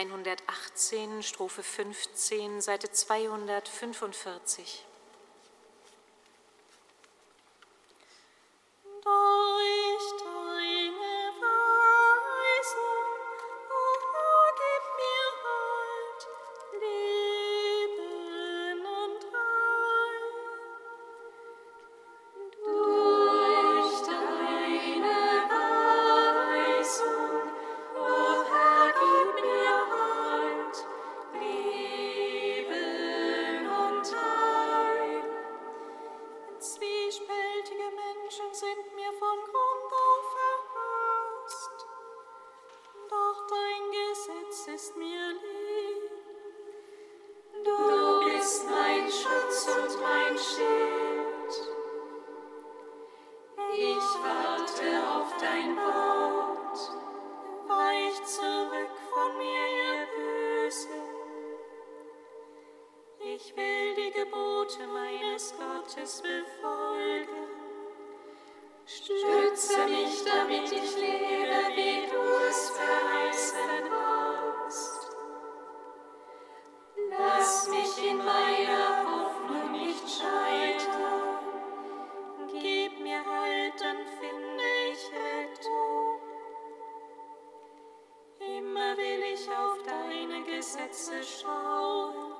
118, Strophe 15, Seite 245. Gottes befolgen. Stütze mich, damit ich lebe, wie du es verheißen hast. Lass mich in meiner Hoffnung nicht scheitern. Gib mir Halt, dann finde ich Rettung. Immer will ich auf deine Gesetze schauen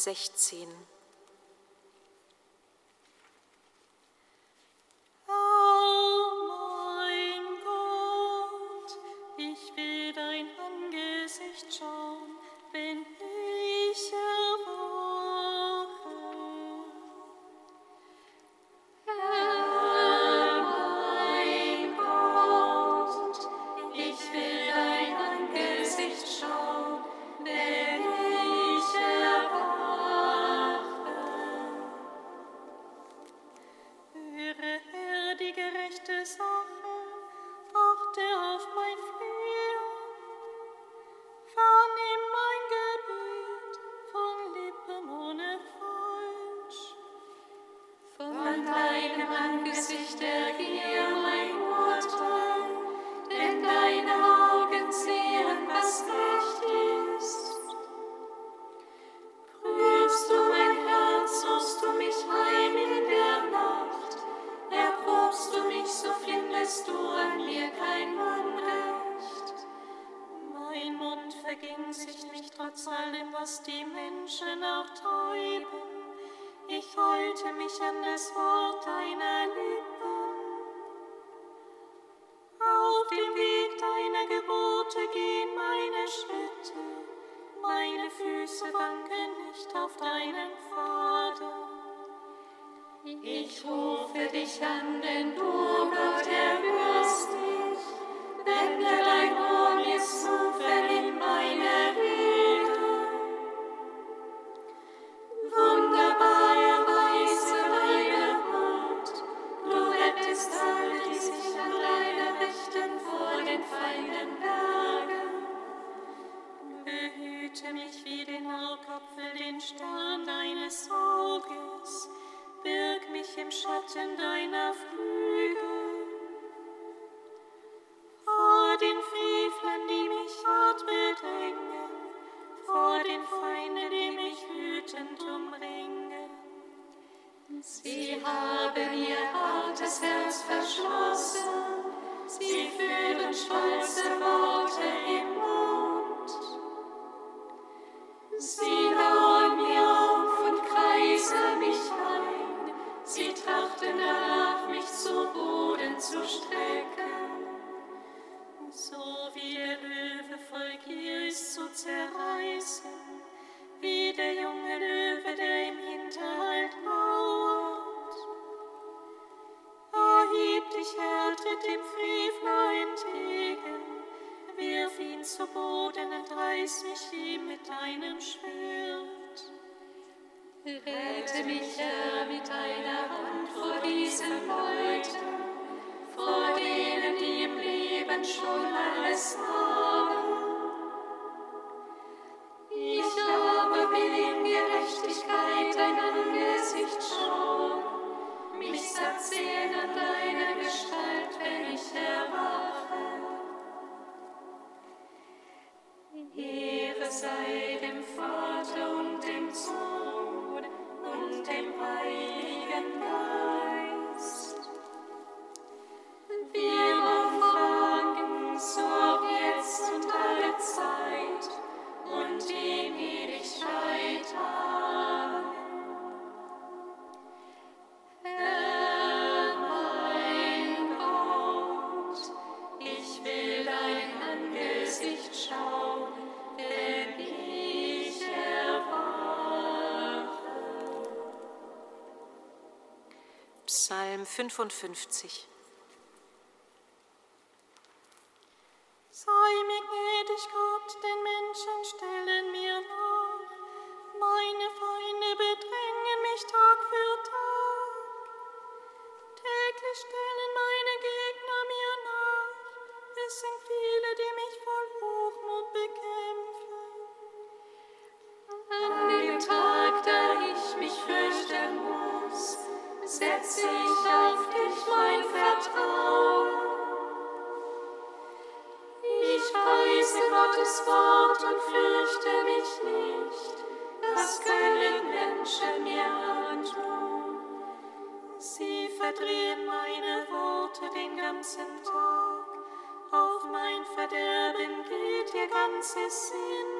16. So wie der Löwe voll Gier ist zu zerreißen, wie der junge Löwe, der im Hinterhalt mauert. Erheb dich, Herr, tritt dem Frevler entgegen, wirf ihn zu Boden, und reiß mich ihm mit deinem Schwert. Rette mich, Herr, mit deiner Hand vor diesen Leuten eben schon alles haben. Ich aber will in Gerechtigkeit dein Angesicht schauen, mich satt sehen an deiner Gestalt, wenn ich erwache. Ehre sei dem Vater und dem Sohn und dem Heiligen Geist. 55. Gottes Wort und fürchte mich nicht, was können Menschen mir antun. Sie verdrehen meine Worte den ganzen Tag, auf mein Verderben geht ihr ganzes Sinn.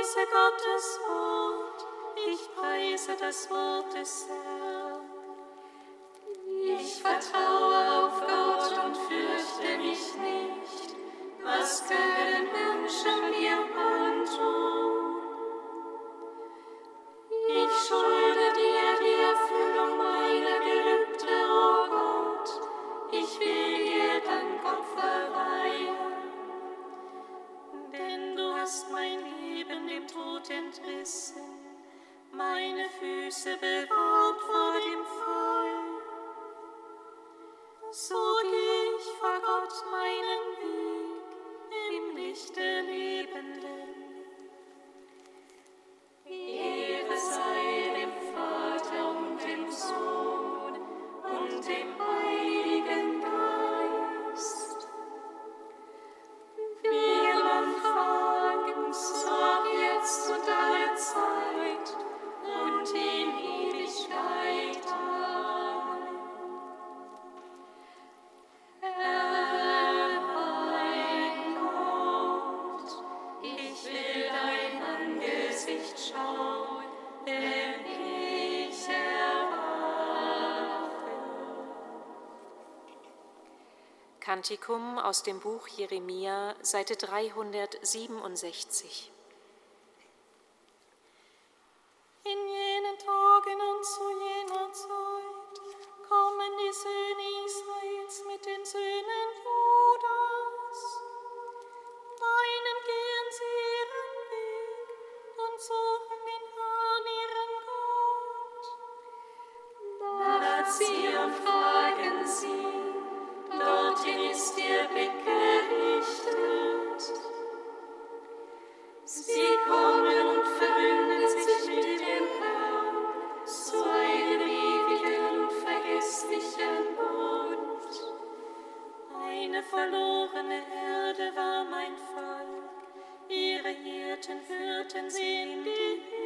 preise Gottes Wort, ich preise das Wort des Herrn. Ich vertraue auf Gott und fürchte mich nicht, was können Menschen mir antun? Ich schulde dir die Erfüllung meiner Gelübde, o oh Gott, ich will Grüße bewohnt vor. Kantikum aus dem Buch Jeremia, Seite 367. Verlorene Herde war mein Volk, ihre Hirten führten sie in die Höhe.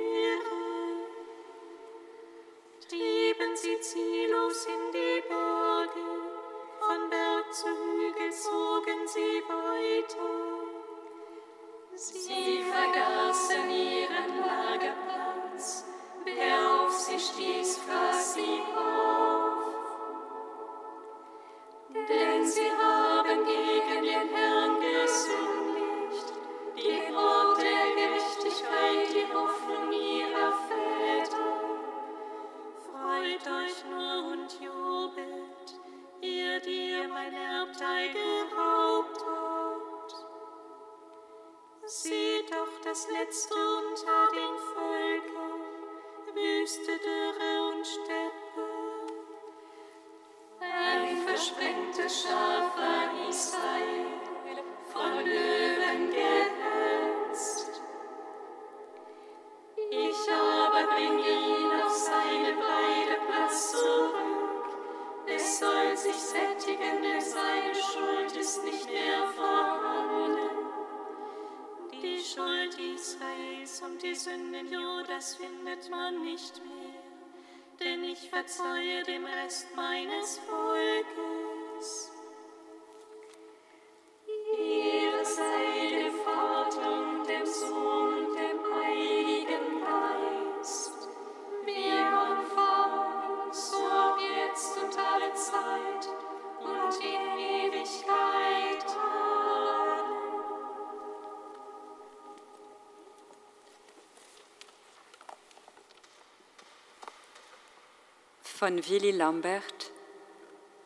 Von Willy Lambert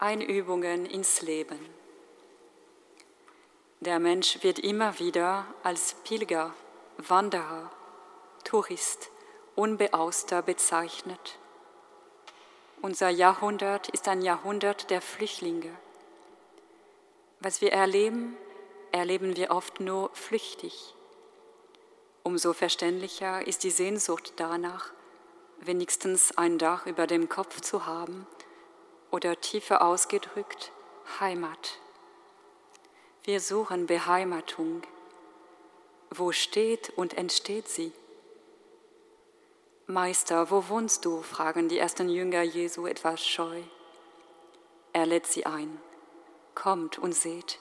Einübungen ins Leben. Der Mensch wird immer wieder als Pilger, Wanderer, Tourist, Unbeauster bezeichnet. Unser Jahrhundert ist ein Jahrhundert der Flüchtlinge. Was wir erleben, erleben wir oft nur flüchtig. Umso verständlicher ist die Sehnsucht danach, wenigstens ein Dach über dem Kopf zu haben oder tiefer ausgedrückt Heimat. Wir suchen Beheimatung. Wo steht und entsteht sie? Meister, wo wohnst du? fragen die ersten Jünger Jesu etwas scheu. Er lädt sie ein. Kommt und seht.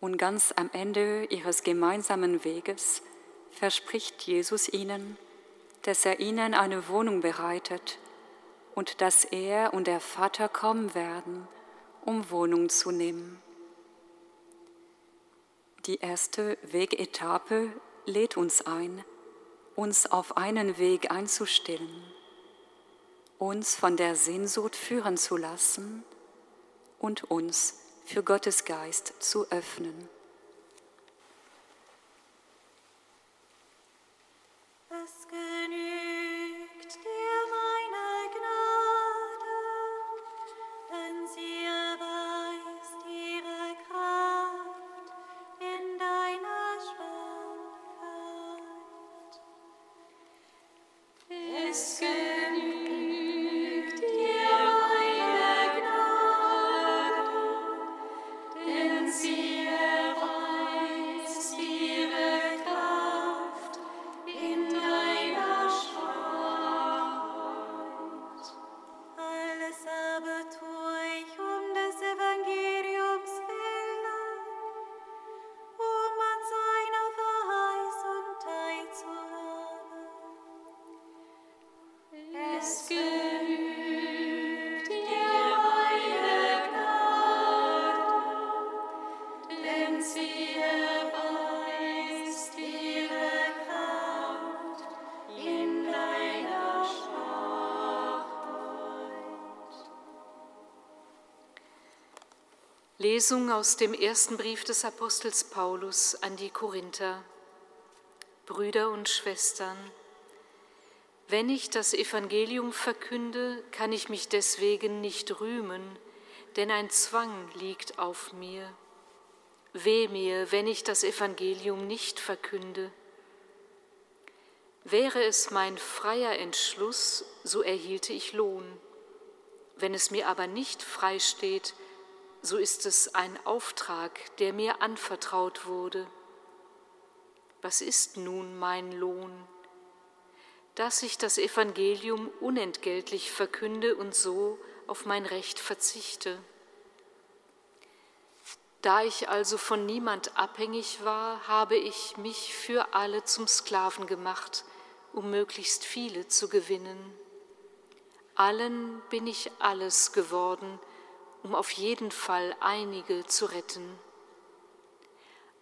Und ganz am Ende ihres gemeinsamen Weges verspricht Jesus ihnen, dass er ihnen eine Wohnung bereitet und dass er und der Vater kommen werden, um Wohnung zu nehmen. Die erste Wegetappe lädt uns ein, uns auf einen Weg einzustellen, uns von der Sehnsucht führen zu lassen und uns für Gottes Geist zu öffnen. Lesung aus dem ersten Brief des Apostels Paulus an die Korinther. Brüder und Schwestern, wenn ich das Evangelium verkünde, kann ich mich deswegen nicht rühmen, denn ein Zwang liegt auf mir. Weh mir, wenn ich das Evangelium nicht verkünde. Wäre es mein freier Entschluss, so erhielte ich Lohn. Wenn es mir aber nicht frei steht, so ist es ein Auftrag, der mir anvertraut wurde. Was ist nun mein Lohn? Dass ich das Evangelium unentgeltlich verkünde und so auf mein Recht verzichte. Da ich also von niemand abhängig war, habe ich mich für alle zum Sklaven gemacht, um möglichst viele zu gewinnen. Allen bin ich alles geworden, um auf jeden Fall einige zu retten.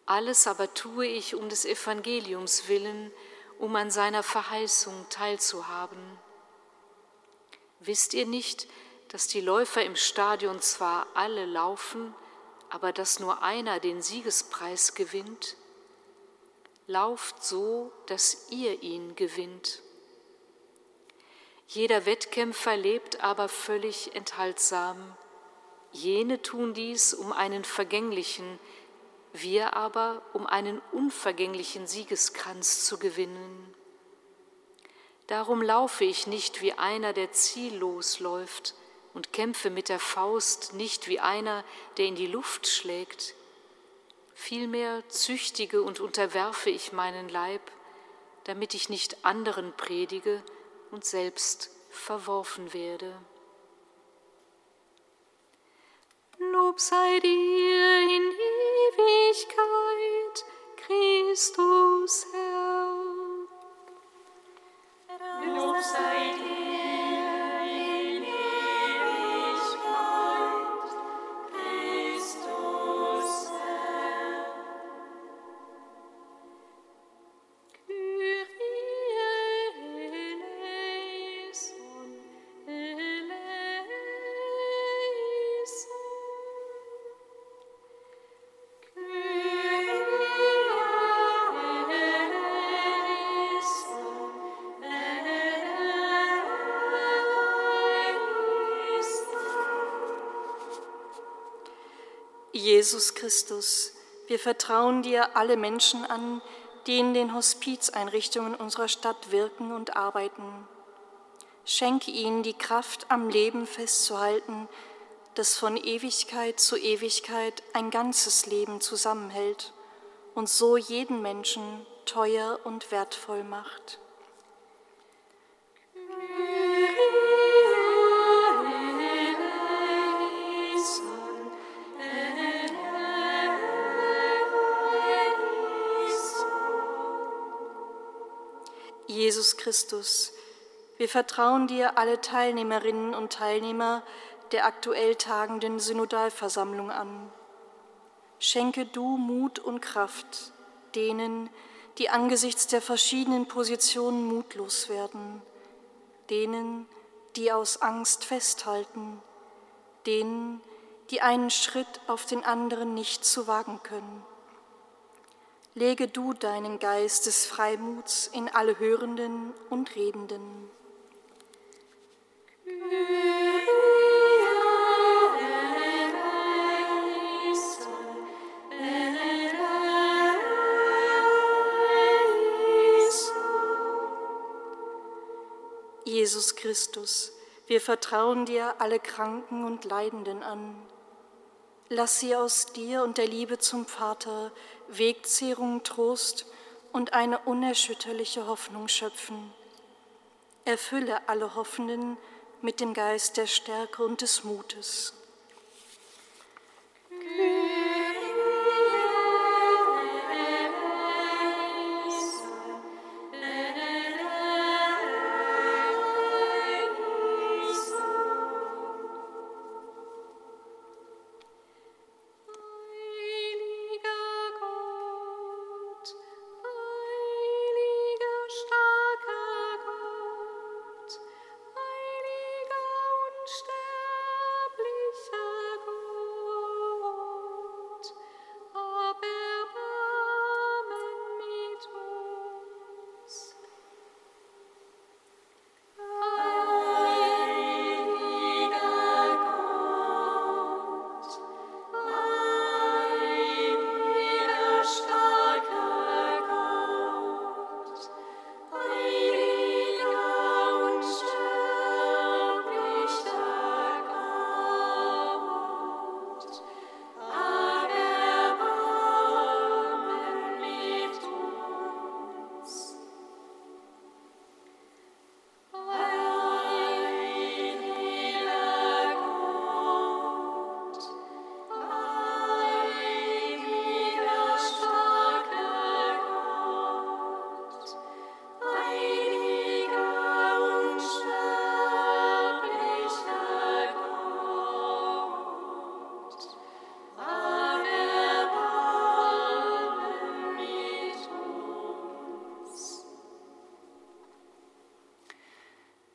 Alles aber tue ich um des Evangeliums willen, um an seiner Verheißung teilzuhaben. Wisst ihr nicht, dass die Läufer im Stadion zwar alle laufen, aber dass nur einer den Siegespreis gewinnt? Lauft so, dass ihr ihn gewinnt. Jeder Wettkämpfer lebt aber völlig enthaltsam. Jene tun dies um einen vergänglichen, wir aber um einen unvergänglichen Siegeskranz zu gewinnen. Darum laufe ich nicht wie einer, der ziellos läuft, und kämpfe mit der Faust nicht wie einer, der in die Luft schlägt. Vielmehr züchtige und unterwerfe ich meinen Leib, damit ich nicht anderen predige und selbst verworfen werde. Lob sei dir in Ewigkeit, Christus Herr. Lob sei dir Jesus Christus, wir vertrauen dir alle Menschen an, die in den Hospizeinrichtungen unserer Stadt wirken und arbeiten. Schenke ihnen die Kraft, am Leben festzuhalten, das von Ewigkeit zu Ewigkeit ein ganzes Leben zusammenhält und so jeden Menschen teuer und wertvoll macht. Jesus Christus, wir vertrauen dir alle Teilnehmerinnen und Teilnehmer der aktuell tagenden Synodalversammlung an. Schenke du Mut und Kraft denen, die angesichts der verschiedenen Positionen mutlos werden, denen, die aus Angst festhalten, denen, die einen Schritt auf den anderen nicht zu wagen können. Lege du deinen Geist des Freimuts in alle Hörenden und Redenden. Jesus Christus, wir vertrauen dir alle Kranken und Leidenden an. Lass sie aus dir und der Liebe zum Vater Wegzehrung, Trost und eine unerschütterliche Hoffnung schöpfen. Erfülle alle Hoffenden mit dem Geist der Stärke und des Mutes. Heiliger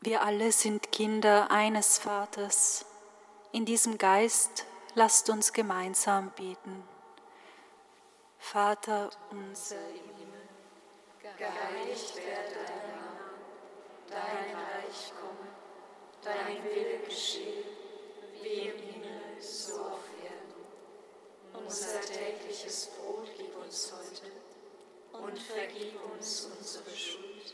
Wir alle sind Kinder eines Vaters. In diesem Geist lasst uns gemeinsam beten. Vater unser im Himmel, Geheiligt werde dein Name, dein Reich komme, dein Wille geschehe, wie im Himmel, so auf Erden. Unser tägliches Brot gib uns heute und vergib uns unsere Schuld,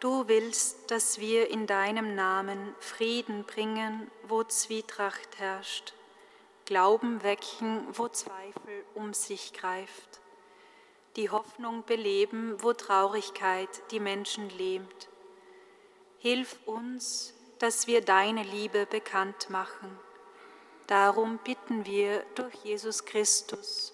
du willst, dass wir in deinem Namen Frieden bringen, wo Zwietracht herrscht, Glauben wecken, wo Zweifel um sich greift, die Hoffnung beleben, wo Traurigkeit die Menschen lähmt. Hilf uns, dass wir deine Liebe bekannt machen. Darum bitten wir durch Jesus Christus.